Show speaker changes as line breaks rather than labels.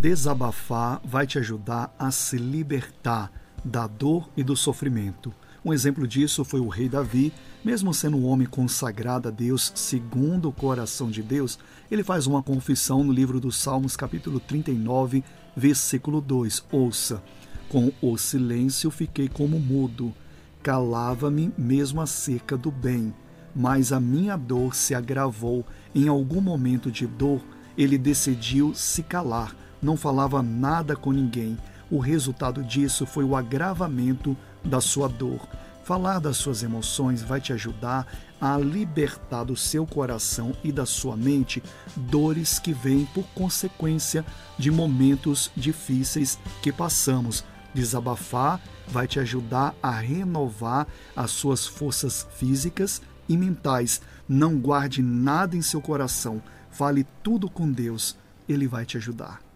Desabafar vai te ajudar a se libertar da dor e do sofrimento. Um exemplo disso foi o rei Davi, mesmo sendo um homem consagrado a Deus, segundo o coração de Deus, ele faz uma confissão no livro dos Salmos, capítulo 39, versículo 2. Ouça: Com o silêncio fiquei como mudo, calava-me mesmo acerca do bem, mas a minha dor se agravou. Em algum momento de dor, ele decidiu se calar, não falava nada com ninguém. O resultado disso foi o agravamento da sua dor. Falar das suas emoções vai te ajudar a libertar do seu coração e da sua mente dores que vêm por consequência de momentos difíceis que passamos. Desabafar vai te ajudar a renovar as suas forças físicas e mentais. Não guarde nada em seu coração. Fale tudo com Deus. Ele vai te ajudar.